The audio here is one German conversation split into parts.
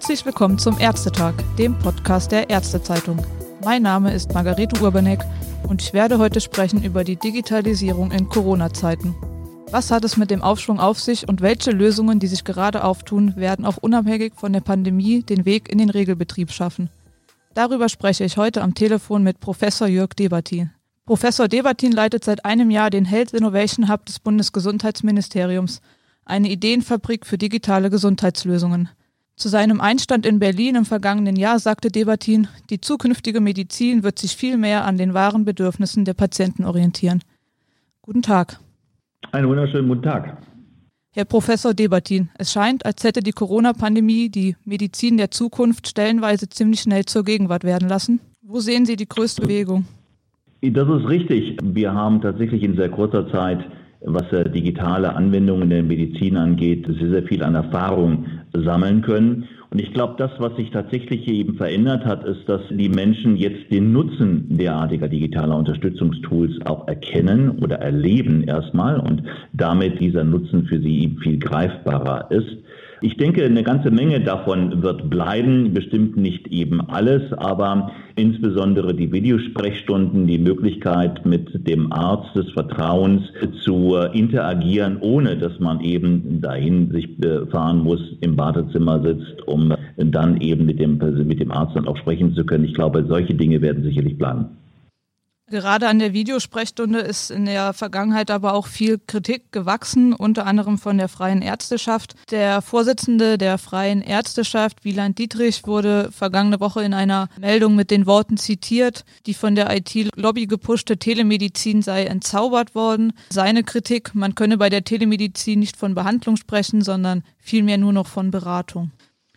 Herzlich willkommen zum Ärztetag, dem Podcast der Ärztezeitung. Mein Name ist Margarete Urbanek und ich werde heute sprechen über die Digitalisierung in Corona-Zeiten. Was hat es mit dem Aufschwung auf sich und welche Lösungen, die sich gerade auftun, werden auch unabhängig von der Pandemie den Weg in den Regelbetrieb schaffen? Darüber spreche ich heute am Telefon mit Professor Jörg Debatin. Professor Debatin leitet seit einem Jahr den Health Innovation Hub des Bundesgesundheitsministeriums, eine Ideenfabrik für digitale Gesundheitslösungen. Zu seinem Einstand in Berlin im vergangenen Jahr sagte Debatin, die zukünftige Medizin wird sich viel mehr an den wahren Bedürfnissen der Patienten orientieren. Guten Tag. Einen wunderschönen guten Tag. Herr Professor Debatin, es scheint, als hätte die Corona-Pandemie die Medizin der Zukunft stellenweise ziemlich schnell zur Gegenwart werden lassen. Wo sehen Sie die größte Bewegung? Das ist richtig. Wir haben tatsächlich in sehr kurzer Zeit, was digitale Anwendungen in der Medizin angeht, sehr, sehr viel an Erfahrung sammeln können. Und ich glaube, das, was sich tatsächlich hier eben verändert hat, ist, dass die Menschen jetzt den Nutzen derartiger digitaler Unterstützungstools auch erkennen oder erleben erstmal und damit dieser Nutzen für sie eben viel greifbarer ist. Ich denke, eine ganze Menge davon wird bleiben, bestimmt nicht eben alles, aber insbesondere die Videosprechstunden, die Möglichkeit mit dem Arzt des Vertrauens zu interagieren, ohne dass man eben dahin sich fahren muss, im Badezimmer sitzt, um dann eben mit dem, mit dem Arzt dann auch sprechen zu können. Ich glaube, solche Dinge werden sicherlich bleiben. Gerade an der Videosprechstunde ist in der Vergangenheit aber auch viel Kritik gewachsen, unter anderem von der Freien Ärzteschaft. Der Vorsitzende der Freien Ärzteschaft, Wieland Dietrich, wurde vergangene Woche in einer Meldung mit den Worten zitiert, die von der IT-Lobby gepushte Telemedizin sei entzaubert worden. Seine Kritik, man könne bei der Telemedizin nicht von Behandlung sprechen, sondern vielmehr nur noch von Beratung.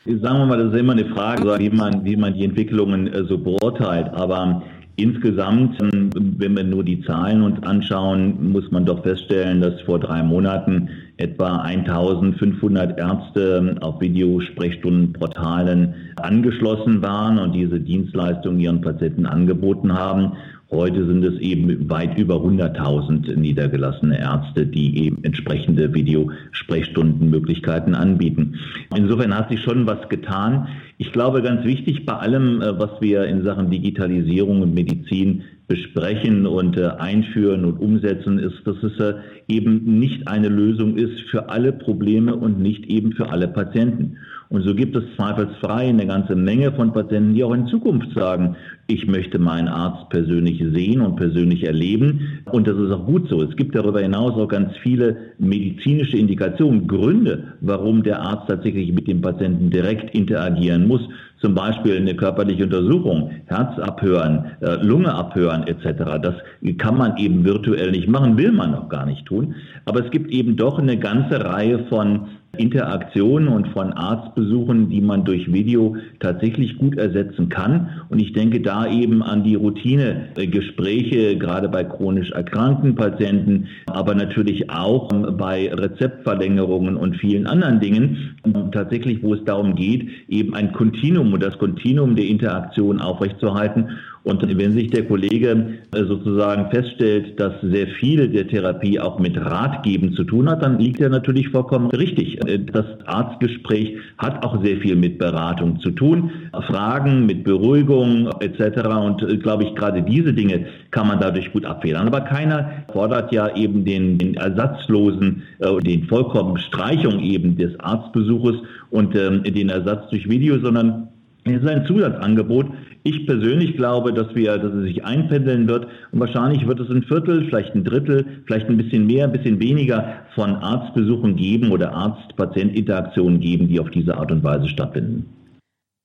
Sagen wir mal, das ist immer eine Frage, wie man, wie man die Entwicklungen so beurteilt. Aber Insgesamt, ähm, wenn wir nur die Zahlen uns anschauen, muss man doch feststellen, dass vor drei Monaten etwa 1500 Ärzte auf Videosprechstundenportalen angeschlossen waren und diese Dienstleistung ihren Patienten angeboten haben. Heute sind es eben weit über 100.000 niedergelassene Ärzte, die eben entsprechende Videosprechstundenmöglichkeiten anbieten. Insofern hat sich schon was getan. Ich glaube, ganz wichtig bei allem, äh, was wir in Sachen Digitalisierung und Medizin besprechen und äh, einführen und umsetzen, ist, dass es äh, eben nicht eine Lösung ist für alle Probleme und nicht eben für alle Patienten. Und so gibt es zweifelsfrei eine ganze Menge von Patienten, die auch in Zukunft sagen, ich möchte meinen Arzt persönlich sehen und persönlich erleben. Und das ist auch gut so. Es gibt darüber hinaus auch ganz viele medizinische Indikationen, Gründe, warum der Arzt tatsächlich mit dem Patienten direkt interagieren muss. Zum Beispiel eine körperliche Untersuchung, Herz abhören, äh, Lunge abhören etc. Das kann man eben virtuell nicht machen, will man auch gar nicht tun. Aber es gibt eben doch eine ganze Reihe von Interaktionen und von Arztbesuchen, die man durch Video tatsächlich gut ersetzen kann. Und ich denke da eben an die Routinegespräche, gerade bei chronisch erkrankten Patienten, aber natürlich auch bei Rezeptverlängerungen und vielen anderen Dingen, tatsächlich, wo es darum geht, eben ein Kontinuum und das Kontinuum der Interaktion aufrechtzuerhalten und wenn sich der Kollege äh, sozusagen feststellt, dass sehr viel der Therapie auch mit Ratgeben zu tun hat, dann liegt er natürlich vollkommen richtig. Äh, das Arztgespräch hat auch sehr viel mit Beratung zu tun, Fragen mit Beruhigung etc. Und äh, glaube ich, gerade diese Dinge kann man dadurch gut abfedern. Aber keiner fordert ja eben den, den ersatzlosen, den vollkommen Streichung eben des Arztbesuches und ähm, den Ersatz durch Video, sondern es ist ein Zusatzangebot. Ich persönlich glaube, dass wir, dass es sich einpendeln wird und wahrscheinlich wird es ein Viertel, vielleicht ein Drittel, vielleicht ein bisschen mehr, ein bisschen weniger von Arztbesuchen geben oder Arzt-Patient-Interaktionen geben, die auf diese Art und Weise stattfinden.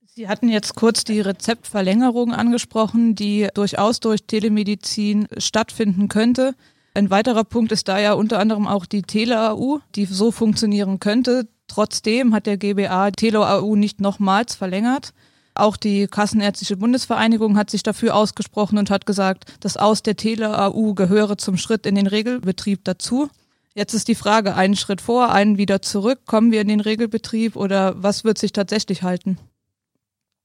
Sie hatten jetzt kurz die Rezeptverlängerung angesprochen, die durchaus durch Telemedizin stattfinden könnte. Ein weiterer Punkt ist da ja unter anderem auch die Tele-AU, die so funktionieren könnte. Trotzdem hat der GBA Tele-AU nicht nochmals verlängert. Auch die Kassenärztliche Bundesvereinigung hat sich dafür ausgesprochen und hat gesagt, das Aus der Tele-AU gehöre zum Schritt in den Regelbetrieb dazu. Jetzt ist die Frage, einen Schritt vor, einen wieder zurück. Kommen wir in den Regelbetrieb oder was wird sich tatsächlich halten?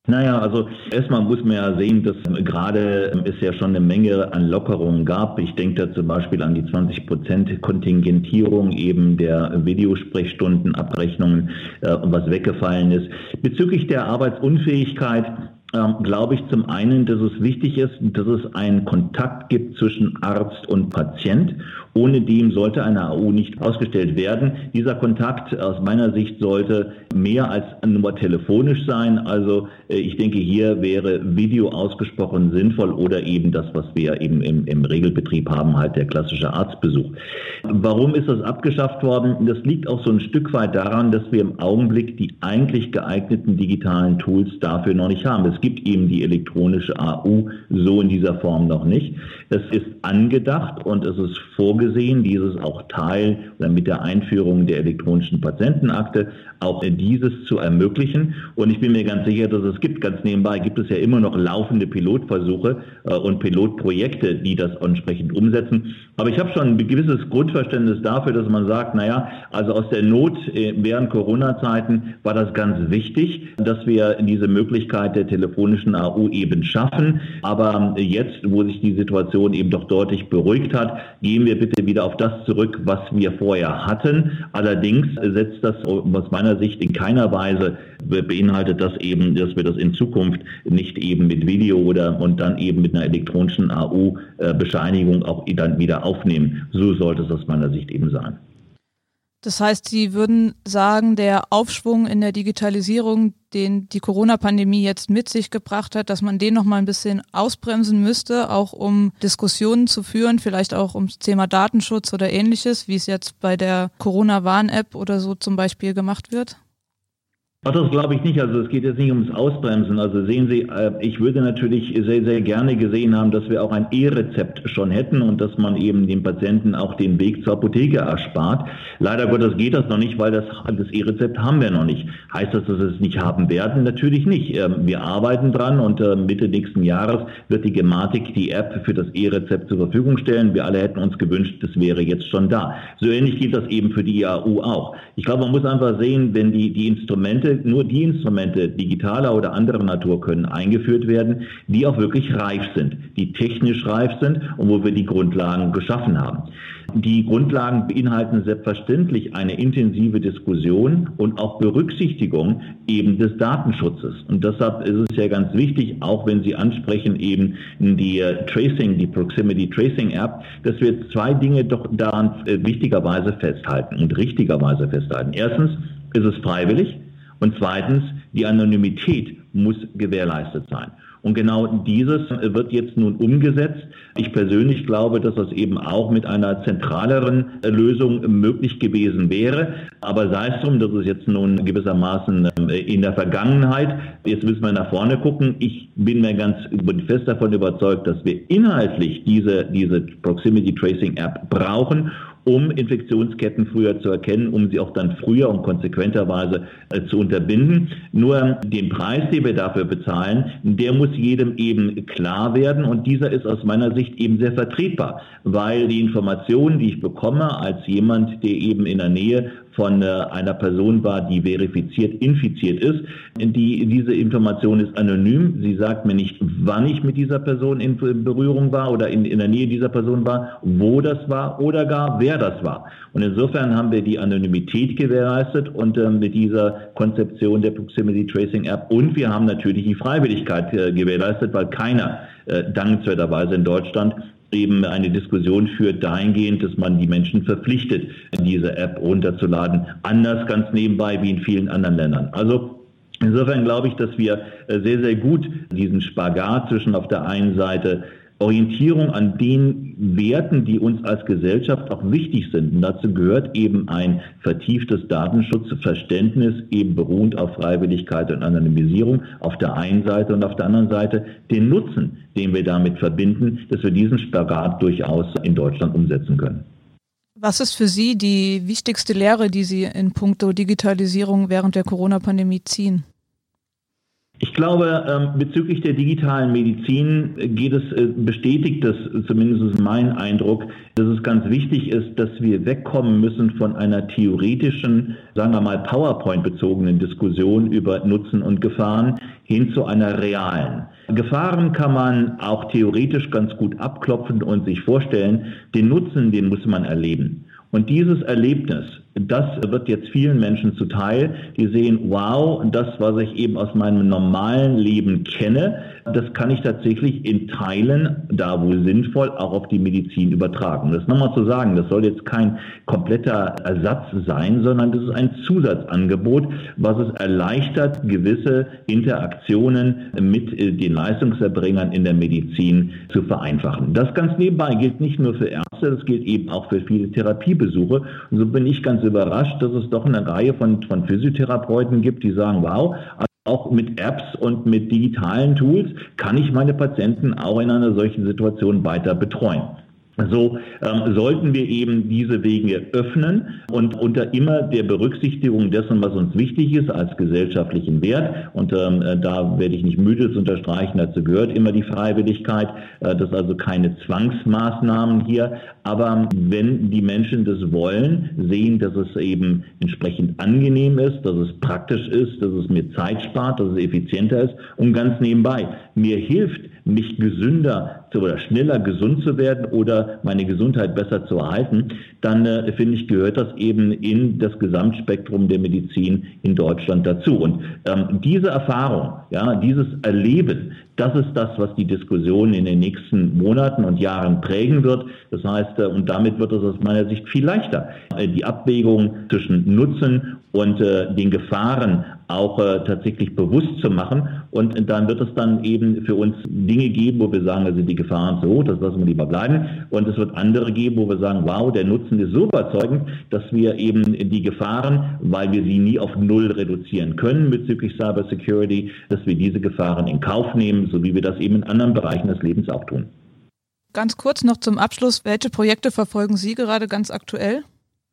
Naja, also erstmal muss man ja sehen, dass gerade es ja schon eine Menge an Lockerungen gab. Ich denke da zum Beispiel an die 20 Prozent Kontingentierung eben der Videosprechstundenabrechnungen, äh, was weggefallen ist. Bezüglich der Arbeitsunfähigkeit ähm, glaube ich zum einen, dass es wichtig ist, dass es einen Kontakt gibt zwischen Arzt und Patient. Ohne dem sollte eine AU nicht ausgestellt werden. Dieser Kontakt aus meiner Sicht sollte mehr als nur telefonisch sein. Also äh, ich denke, hier wäre Video ausgesprochen sinnvoll oder eben das, was wir eben im, im Regelbetrieb haben, halt der klassische Arztbesuch. Warum ist das abgeschafft worden? Das liegt auch so ein Stück weit daran, dass wir im Augenblick die eigentlich geeigneten digitalen Tools dafür noch nicht haben. Es gibt eben die elektronische AU so in dieser Form noch nicht. Es ist angedacht und es ist vorgesehen, dieses auch Teil oder mit der Einführung der elektronischen Patientenakte auch dieses zu ermöglichen. Und ich bin mir ganz sicher, dass es gibt, ganz nebenbei gibt es ja immer noch laufende Pilotversuche äh, und Pilotprojekte, die das entsprechend umsetzen. Aber ich habe schon ein gewisses Grundverständnis dafür, dass man sagt, naja, also aus der Not äh, während Corona-Zeiten war das ganz wichtig, dass wir diese Möglichkeit der telefonischen AU eben schaffen. Aber jetzt, wo sich die Situation eben doch deutlich beruhigt hat, gehen wir bitte wieder auf das zurück, was wir vorher hatten. Allerdings setzt das aus meiner Sicht in keiner Weise beinhaltet das eben, dass wir das in Zukunft nicht eben mit Video oder und dann eben mit einer elektronischen AU-Bescheinigung äh, auch dann wieder aufnehmen. So sollte es aus meiner Sicht eben sein. Das heißt, Sie würden sagen, der Aufschwung in der Digitalisierung, den die Corona-Pandemie jetzt mit sich gebracht hat, dass man den noch mal ein bisschen ausbremsen müsste, auch um Diskussionen zu führen, vielleicht auch ums Thema Datenschutz oder ähnliches, wie es jetzt bei der Corona-Warn-App oder so zum Beispiel gemacht wird? Ach, das glaube ich nicht. Also es geht jetzt nicht ums Ausbremsen. Also sehen Sie, äh, ich würde natürlich sehr, sehr gerne gesehen haben, dass wir auch ein E-Rezept schon hätten und dass man eben dem Patienten auch den Weg zur Apotheke erspart. Leider Gottes geht das noch nicht, weil das, das E-Rezept haben wir noch nicht. Heißt das, dass wir es nicht haben werden? Natürlich nicht. Ähm, wir arbeiten dran und äh, Mitte nächsten Jahres wird die Gematik die App für das E-Rezept zur Verfügung stellen. Wir alle hätten uns gewünscht, das wäre jetzt schon da. So ähnlich geht das eben für die IAU auch. Ich glaube, man muss einfach sehen, wenn die, die Instrumente nur die Instrumente digitaler oder anderer Natur können eingeführt werden, die auch wirklich reif sind, die technisch reif sind und wo wir die Grundlagen geschaffen haben. Die Grundlagen beinhalten selbstverständlich eine intensive Diskussion und auch Berücksichtigung eben des Datenschutzes. Und deshalb ist es ja ganz wichtig, auch wenn Sie ansprechen eben die äh, Tracing, die Proximity Tracing App, dass wir zwei Dinge doch daran äh, wichtigerweise festhalten und richtigerweise festhalten. Erstens ist es freiwillig. Und zweitens, die Anonymität muss gewährleistet sein. Und genau dieses wird jetzt nun umgesetzt. Ich persönlich glaube, dass das eben auch mit einer zentraleren Lösung möglich gewesen wäre. Aber sei es drum, das ist jetzt nun gewissermaßen äh, in der Vergangenheit. Jetzt müssen wir nach vorne gucken. Ich bin mir ganz fest davon überzeugt, dass wir inhaltlich diese, diese Proximity Tracing App brauchen um Infektionsketten früher zu erkennen, um sie auch dann früher und konsequenterweise äh, zu unterbinden. Nur den Preis, den wir dafür bezahlen, der muss jedem eben klar werden und dieser ist aus meiner Sicht eben sehr vertretbar, weil die Informationen, die ich bekomme als jemand, der eben in der Nähe von äh, einer Person war, die verifiziert infiziert ist. Die, diese Information ist anonym. Sie sagt mir nicht, wann ich mit dieser Person in Berührung war oder in, in der Nähe dieser Person war, wo das war oder gar wer das war. Und insofern haben wir die Anonymität gewährleistet und äh, mit dieser Konzeption der Proximity Tracing App und wir haben natürlich die Freiwilligkeit äh, gewährleistet, weil keiner äh, dankenswerterweise in Deutschland eben eine Diskussion führt dahingehend, dass man die Menschen verpflichtet, diese App runterzuladen. Anders ganz nebenbei wie in vielen anderen Ländern. Also Insofern glaube ich, dass wir äh, sehr, sehr gut diesen Spagat zwischen auf der einen Seite Orientierung an den Werten, die uns als Gesellschaft auch wichtig sind. Und dazu gehört eben ein vertieftes Datenschutzverständnis, eben beruhend auf Freiwilligkeit und Anonymisierung auf der einen Seite und auf der anderen Seite den Nutzen, den wir damit verbinden, dass wir diesen Spagat durchaus in Deutschland umsetzen können. Was ist für Sie die wichtigste Lehre, die Sie in puncto Digitalisierung während der Corona-Pandemie ziehen? Ich glaube, ähm, bezüglich der digitalen Medizin geht es, äh, bestätigt das zumindest mein Eindruck, dass es ganz wichtig ist, dass wir wegkommen müssen von einer theoretischen, sagen wir mal, PowerPoint-bezogenen Diskussion über Nutzen und Gefahren hin zu einer realen. Gefahren kann man auch theoretisch ganz gut abklopfen und sich vorstellen. Den Nutzen, den muss man erleben. Und dieses Erlebnis, das wird jetzt vielen Menschen zuteil, die sehen, wow, das, was ich eben aus meinem normalen Leben kenne, das kann ich tatsächlich in Teilen, da wohl sinnvoll, auch auf die Medizin übertragen. Das nochmal zu sagen, das soll jetzt kein kompletter Ersatz sein, sondern das ist ein Zusatzangebot, was es erleichtert, gewisse Interaktionen mit äh, den Leistungserbringern in der Medizin zu vereinfachen. Das ganz nebenbei gilt nicht nur für Ärzte, das gilt eben auch für viele Therapiebesuche. Und so bin ich ganz überrascht, dass es doch eine Reihe von, von Physiotherapeuten gibt, die sagen, wow, auch mit Apps und mit digitalen Tools kann ich meine Patienten auch in einer solchen Situation weiter betreuen. So ähm, sollten wir eben diese Wege öffnen und unter immer der Berücksichtigung dessen, was uns wichtig ist als gesellschaftlichen Wert. Und ähm, äh, da werde ich nicht müde zu unterstreichen, dazu gehört immer die Freiwilligkeit. Äh, das also keine Zwangsmaßnahmen hier. Aber wenn die Menschen das wollen, sehen, dass es eben entsprechend angenehm ist, dass es praktisch ist, dass es mir Zeit spart, dass es effizienter ist und ganz nebenbei mir hilft, mich gesünder oder schneller gesund zu werden oder meine Gesundheit besser zu erhalten, dann äh, finde ich, gehört das eben in das Gesamtspektrum der Medizin in Deutschland dazu. Und ähm, diese Erfahrung, ja, dieses Erleben, das ist das, was die Diskussion in den nächsten Monaten und Jahren prägen wird. Das heißt, äh, und damit wird es aus meiner Sicht viel leichter, äh, die Abwägung zwischen Nutzen und äh, den Gefahren auch äh, tatsächlich bewusst zu machen. Und dann wird es dann eben für uns Dinge geben, wo wir sagen, also die Gefahren so das lassen wir lieber bleiben. Und es wird andere geben, wo wir sagen, wow, der Nutzen ist so überzeugend, dass wir eben die Gefahren, weil wir sie nie auf Null reduzieren können bezüglich Cyber Security, dass wir diese Gefahren in Kauf nehmen, so wie wir das eben in anderen Bereichen des Lebens auch tun. Ganz kurz noch zum Abschluss, welche Projekte verfolgen Sie gerade ganz aktuell?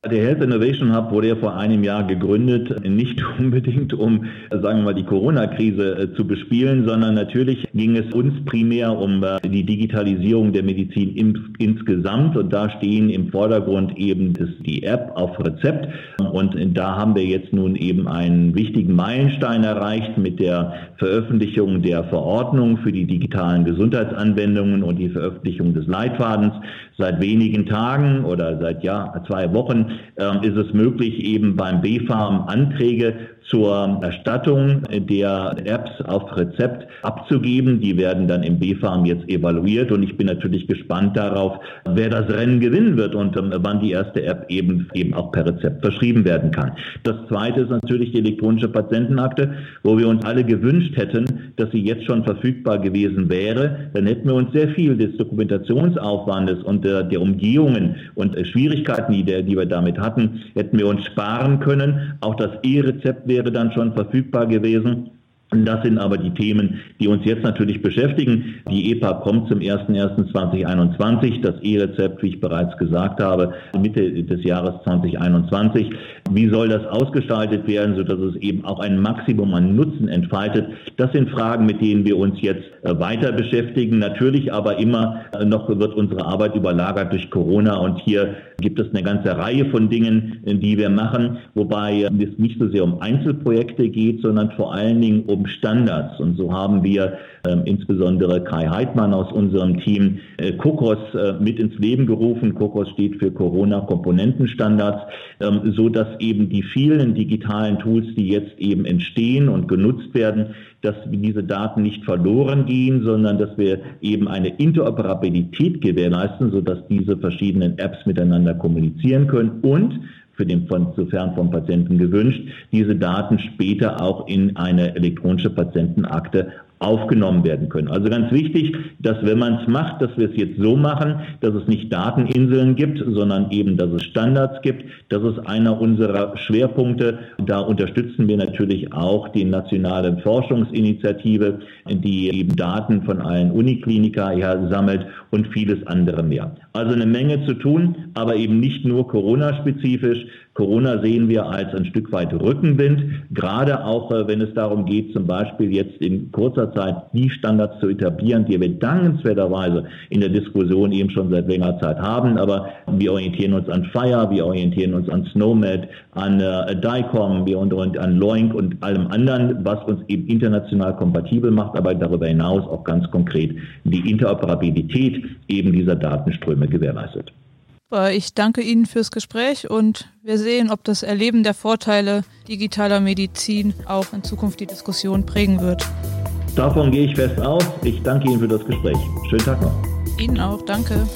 Der Health Innovation Hub wurde ja vor einem Jahr gegründet, nicht unbedingt um, sagen wir mal, die Corona-Krise äh, zu bespielen, sondern natürlich ging es uns primär um äh, die Digitalisierung der Medizin insgesamt. Und da stehen im Vordergrund eben die App auf Rezept. Und da haben wir jetzt nun eben einen wichtigen Meilenstein erreicht mit der Veröffentlichung der Verordnung für die digitalen Gesundheitsanwendungen und die Veröffentlichung des Leitfadens. Seit wenigen Tagen oder seit ja, zwei Wochen ähm, ist es möglich, eben beim BfArM Anträge zur Erstattung der Apps auf Rezept abzugeben. Die werden dann im BfArM jetzt evaluiert und ich bin natürlich gespannt darauf, wer das Rennen gewinnen wird und ähm, wann die erste App eben, eben auch per Rezept verschrieben werden kann. Das zweite ist natürlich die elektronische Patientenakte, wo wir uns alle gewünscht hätten, dass sie jetzt schon verfügbar gewesen wäre. Dann hätten wir uns sehr viel des Dokumentationsaufwandes und der, der Umgehungen und äh, Schwierigkeiten, die, der, die wir damit hatten, hätten wir uns sparen können. Auch das E-Rezept wäre wäre dann schon verfügbar gewesen. Das sind aber die Themen, die uns jetzt natürlich beschäftigen. Die EPA kommt zum 01.01.2021. Das E-Rezept, wie ich bereits gesagt habe, Mitte des Jahres 2021. Wie soll das ausgestaltet werden, sodass es eben auch ein Maximum an Nutzen entfaltet? Das sind Fragen, mit denen wir uns jetzt äh, weiter beschäftigen. Natürlich aber immer äh, noch wird unsere Arbeit überlagert durch Corona und hier gibt es eine ganze Reihe von Dingen, die wir machen, wobei es nicht so sehr um Einzelprojekte geht, sondern vor allen Dingen um Standards. Und so haben wir ähm, insbesondere Kai Heidmann aus unserem Team äh, Kokos äh, mit ins Leben gerufen. Kokos steht für Corona-Komponentenstandards, ähm, so dass eben die vielen digitalen Tools, die jetzt eben entstehen und genutzt werden, dass diese Daten nicht verloren gehen, sondern dass wir eben eine Interoperabilität gewährleisten, sodass diese verschiedenen Apps miteinander kommunizieren können und für den von, sofern vom Patienten gewünscht, diese Daten später auch in eine elektronische Patientenakte aufgenommen werden können. Also ganz wichtig, dass wenn man es macht, dass wir es jetzt so machen, dass es nicht Dateninseln gibt, sondern eben, dass es Standards gibt. Das ist einer unserer Schwerpunkte. Da unterstützen wir natürlich auch die nationale Forschungsinitiative, die eben Daten von allen Uniklinika her sammelt und vieles andere mehr. Also eine Menge zu tun, aber eben nicht nur Corona-spezifisch, Corona sehen wir als ein Stück weit Rückenwind, gerade auch äh, wenn es darum geht, zum Beispiel jetzt in kurzer Zeit die Standards zu etablieren, die wir dankenswerterweise in der Diskussion eben schon seit längerer Zeit haben. Aber wir orientieren uns an Fire, wir orientieren uns an Snowmed, an äh, DICOM, wir orientieren an Loink und allem anderen, was uns eben international kompatibel macht, aber darüber hinaus auch ganz konkret die Interoperabilität eben dieser Datenströme gewährleistet. Ich danke Ihnen fürs Gespräch und wir sehen, ob das Erleben der Vorteile digitaler Medizin auch in Zukunft die Diskussion prägen wird. Davon gehe ich fest aus. Ich danke Ihnen für das Gespräch. Schönen Tag noch. Ihnen auch, danke.